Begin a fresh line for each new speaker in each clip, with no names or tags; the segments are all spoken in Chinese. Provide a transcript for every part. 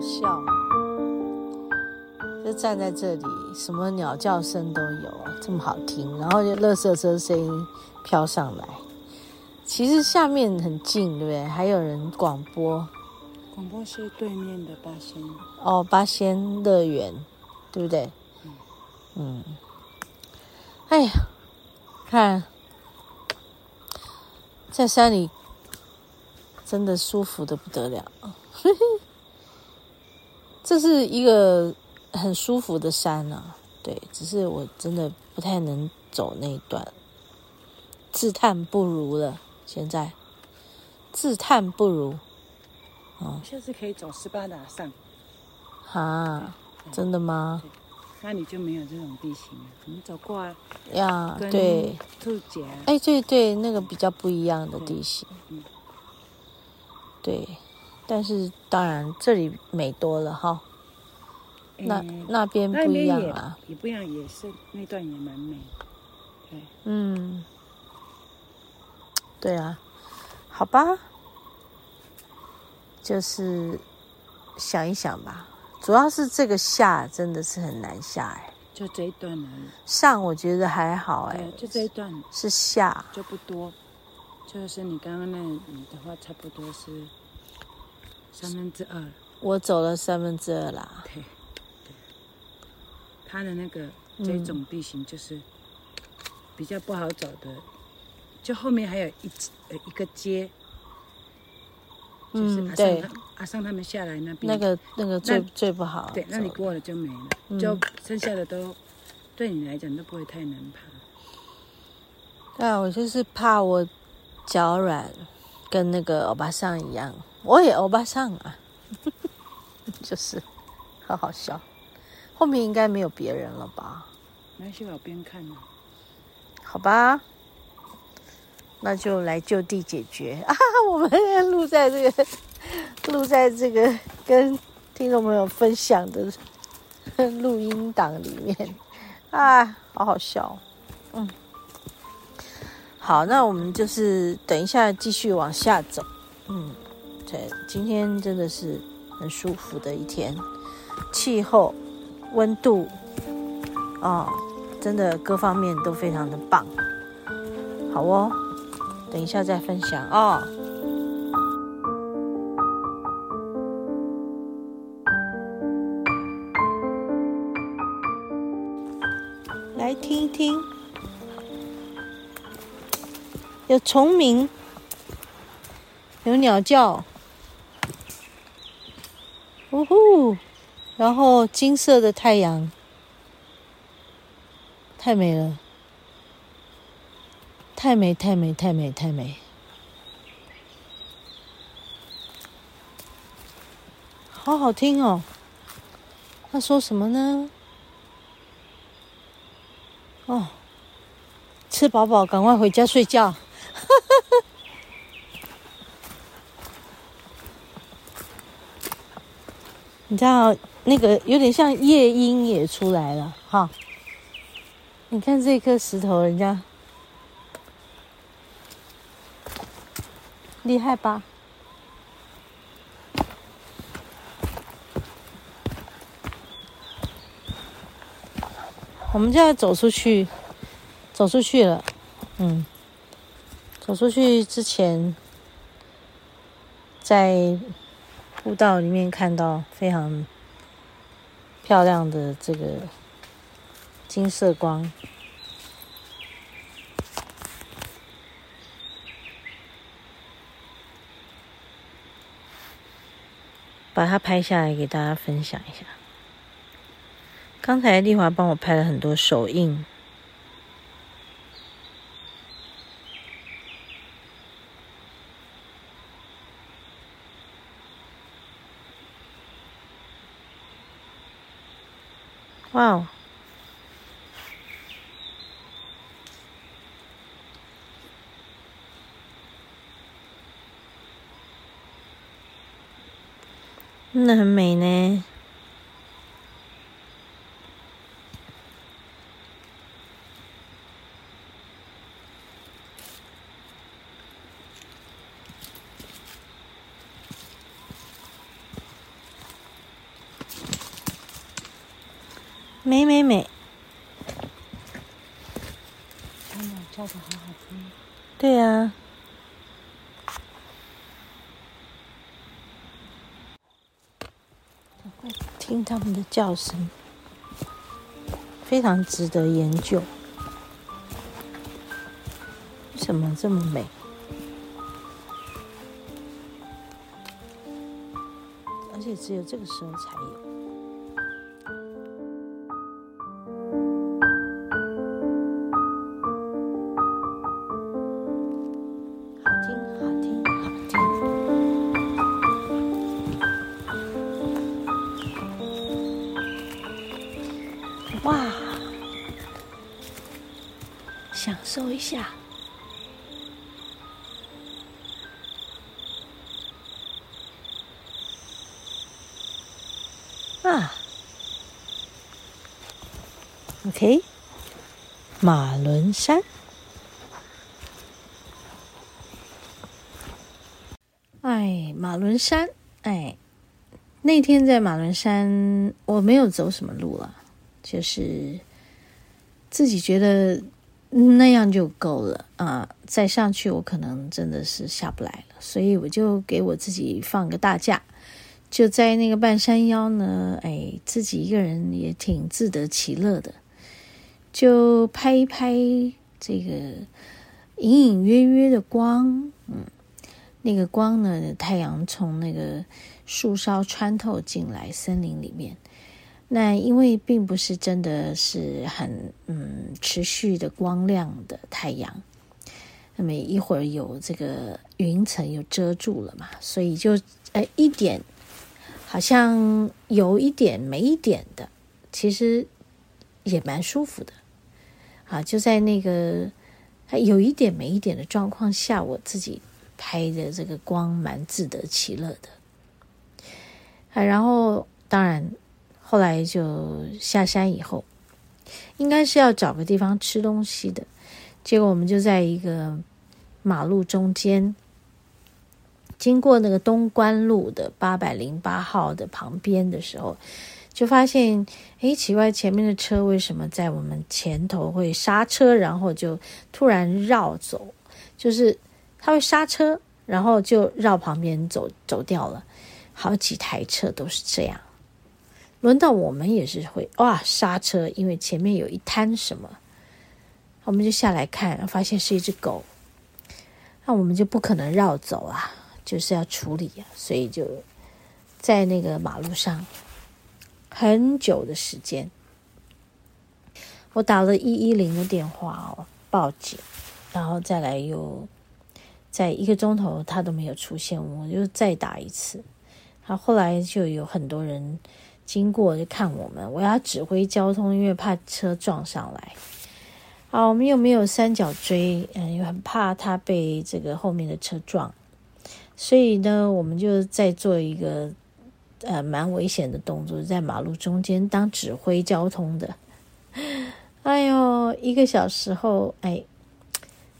笑，就站在这里，什么鸟叫声都有，这么好听，然后就垃圾车声音飘上来。其实下面很近，对不对？还有人广播，
广播是对面的八仙
哦，八仙乐园，对不对？嗯，嗯，哎呀，看，在山里真的舒服的不得了。这是一个很舒服的山啊，对，只是我真的不太能走那一段，自叹不如了。现在自叹不如，
哦，下次可以走斯巴达上，
啊，真的吗？
那你就没有这种地形了。你走过啊？
呀，对，
兔姐，
哎，对对，那个比较不一样的地形，嗯，对，但是当然这里美多了哈。那那边不一样啊，
也不一样，也是那段也蛮美，对，
嗯。对啊，好吧，就是想一想吧。主要是这个下真的是很难下哎，
就这一段而已。
上我觉得还好哎，
就这一段。
是下。
就不多，就是你刚刚那里的话差不多是三分之二。
我走了三分之二啦。
对，对，它的那个这种地形就是比较不好走的。就后面还有一呃一个街，就是阿尚他阿尚他们下来那边，
那个那个最最不好，
对，那你过了就没了，嗯、就剩下的都对你来讲都不会太难爬。
对啊，我就是怕我脚软，跟那个欧巴桑一样，我也欧巴桑啊，就是很好笑。后面应该没有别人了吧？
那些我边看呢，
好吧。那就来就地解决啊！我们录在这个，录在这个跟听众朋友分享的录音档里面啊，好好笑。嗯，好，那我们就是等一下继续往下走。嗯，今天真的是很舒服的一天，气候、温度啊、真的各方面都非常的棒。好哦。等一下再分享哦。来听一听，有虫鸣，有鸟叫，呜呼，然后金色的太阳，太美了。太美，太美，太美，太美！好好听哦。他说什么呢？哦，吃饱饱，赶快回家睡觉。你知道那个有点像夜莺也出来了哈。你看这颗石头，人家。厉害吧？我们就要走出去，走出去了。嗯，走出去之前，在步道里面看到非常漂亮的这个金色光。把它拍下来给大家分享一下。刚才丽华帮我拍了很多手印。哇哦，真的很美呢。
的好好听。
对呀，听他们的叫声，非常值得研究。为什么这么美？而且只有这个时候才有。下啊！OK，马仑山。哎，马仑山，哎，那天在马仑山，我没有走什么路了。就是自己觉得那样就够了啊，再上去我可能真的是下不来了，所以我就给我自己放个大假，就在那个半山腰呢，哎，自己一个人也挺自得其乐的，就拍一拍这个隐隐约约的光，嗯，那个光呢，太阳从那个树梢穿透进来森林里面。那因为并不是真的是很嗯持续的光亮的太阳，那么一会儿有这个云层又遮住了嘛，所以就哎一点好像有一点没一点的，其实也蛮舒服的啊。就在那个有一点没一点的状况下，我自己拍的这个光蛮自得其乐的啊。然后当然。后来就下山以后，应该是要找个地方吃东西的。结果我们就在一个马路中间，经过那个东关路的八百零八号的旁边的时候，就发现，哎，奇怪，前面的车为什么在我们前头会刹车，然后就突然绕走？就是他会刹车，然后就绕旁边走走掉了。好几台车都是这样。轮到我们也是会哇刹车，因为前面有一滩什么，我们就下来看，发现是一只狗，那我们就不可能绕走啊，就是要处理啊，所以就在那个马路上很久的时间，我打了一一零的电话哦，报警，然后再来又在一个钟头他都没有出现，我就再打一次，然后后来就有很多人。经过就看我们，我要指挥交通，因为怕车撞上来。好，我们又没有三角锥，嗯，又很怕他被这个后面的车撞，所以呢，我们就在做一个呃蛮危险的动作，在马路中间当指挥交通的。哎呦，一个小时后，哎，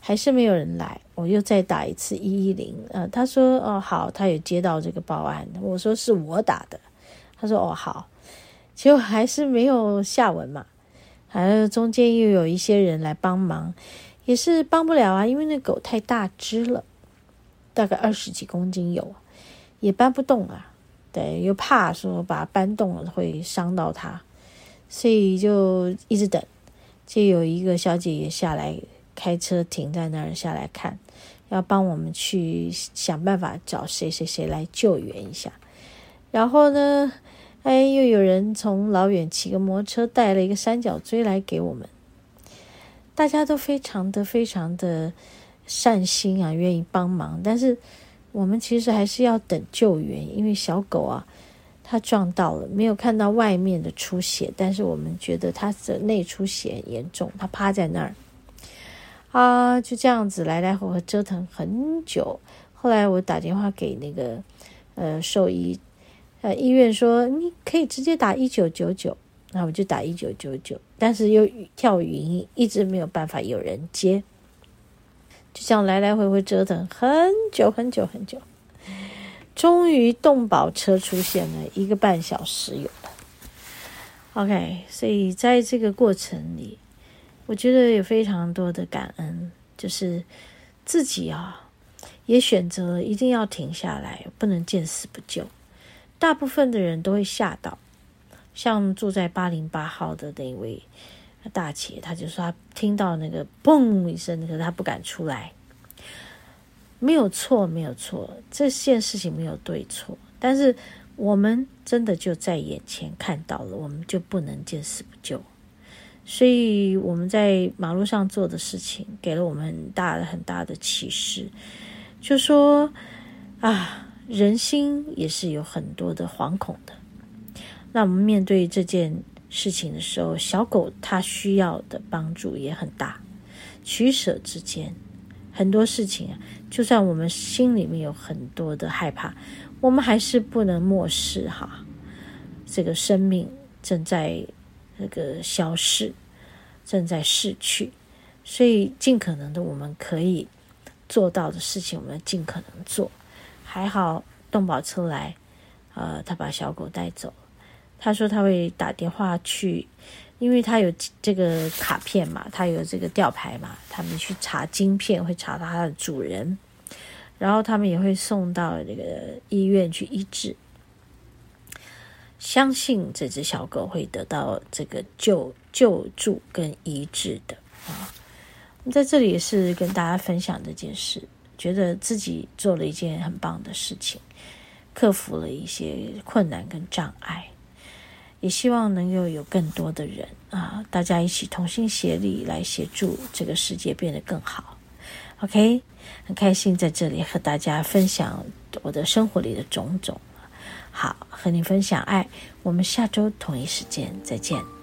还是没有人来，我又再打一次一一零，呃，他说哦好，他也接到这个报案，我说是我打的。他说：“哦，好，结果还是没有下文嘛。反正中间又有一些人来帮忙，也是帮不了啊，因为那狗太大只了，大概二十几公斤有，也搬不动啊。对，又怕说把它搬动了会伤到它，所以就一直等。就有一个小姐姐下来开车停在那儿下来看，要帮我们去想办法找谁谁谁来救援一下。然后呢？”哎，又有人从老远骑个摩托车带了一个三角锥来给我们，大家都非常的非常的善心啊，愿意帮忙。但是我们其实还是要等救援，因为小狗啊，它撞到了，没有看到外面的出血，但是我们觉得它的内出血很严重，它趴在那儿啊，就这样子来来回回折腾很久。后来我打电话给那个呃兽医。呃，医院说你可以直接打一九九九，那我就打一九九九，但是又跳语音，一直没有办法有人接，就这样来来回回折腾很久很久很久，终于动保车出现了，一个半小时有了。OK，所以在这个过程里，我觉得有非常多的感恩，就是自己啊，也选择一定要停下来，不能见死不救。大部分的人都会吓到，像住在八零八号的那位大姐，她就说她听到那个嘣一声，可是她不敢出来。没有错，没有错，这件事情没有对错，但是我们真的就在眼前看到了，我们就不能见死不救。所以我们在马路上做的事情，给了我们很大的很大的启示，就说啊。人心也是有很多的惶恐的。那我们面对这件事情的时候，小狗它需要的帮助也很大。取舍之间，很多事情啊，就算我们心里面有很多的害怕，我们还是不能漠视哈。这个生命正在那个消逝，正在逝去，所以尽可能的我们可以做到的事情，我们尽可能做。还好，动保车来，呃，他把小狗带走。他说他会打电话去，因为他有这个卡片嘛，他有这个吊牌嘛，他们去查晶片，会查到他的主人，然后他们也会送到这个医院去医治。相信这只小狗会得到这个救救助跟医治的啊。在这里也是跟大家分享这件事。觉得自己做了一件很棒的事情，克服了一些困难跟障碍，也希望能够有更多的人啊，大家一起同心协力来协助这个世界变得更好。OK，很开心在这里和大家分享我的生活里的种种。好，和你分享爱，我们下周同一时间再见。